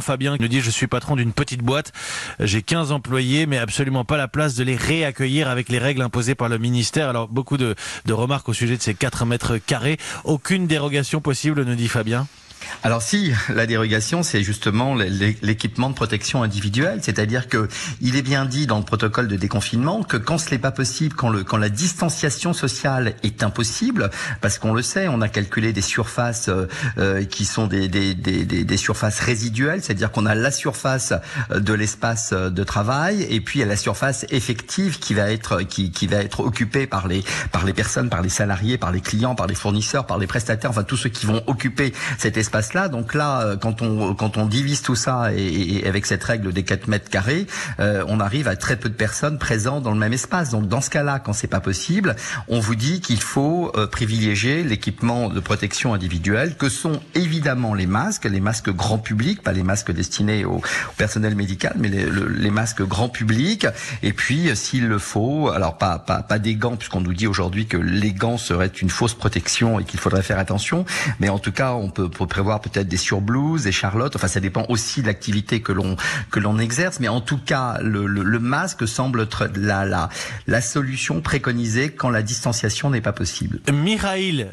Fabien nous dit je suis patron d'une petite boîte, j'ai 15 employés mais absolument pas la place de les réaccueillir avec les règles imposées par le ministère. Alors beaucoup de, remarques au sujet de ces 4 mètres carrés. Aucune dérogation possible, nous dit Fabien. Alors si la dérogation, c'est justement l'équipement de protection individuelle, c'est-à-dire que il est bien dit dans le protocole de déconfinement que quand ce n'est pas possible, quand, la distanciation sociale est impossible, parce qu'on le sait, on a calculé des surfaces euh, euh, qui sont des, surfaces résiduelles, c'est-à-dire qu'on a la surface de l'espace de travail et puis la surface effective qui va être qui, qui va être occupée par les par les personnes, par les salariés, par les clients, par les fournisseurs, par les prestataires, enfin tous ceux qui vont occuper cet espace là Donc là, euh, quand on quand on divise tout ça et, avec cette règle des 4 mètres carrés, euh, on arrive à très peu de personnes présentes dans le même espace. Donc dans ce cas-là, quand c'est pas possible, on vous dit qu'il faut euh, privilégier l'équipement de protection individuelle, que sont évidemment les masques, les masques grand public, pas les masques destinés au, personnel médical, mais les, les, masques grand public. Et puis, s'il le faut, alors pas pas pas des gants, puisqu'on nous dit aujourd'hui que les gants seraient une fausse protection et qu'il faudrait faire attention. Mais en tout cas, on peut prévoir peut-être des surblouses, des charlottes. Enfin, ça dépend aussi de l'activité que l'on que l'on exerce. Mais en tout cas, le, masque semble être la, la, la solution préconisée quand la distanciation n'est pas possible. Mihail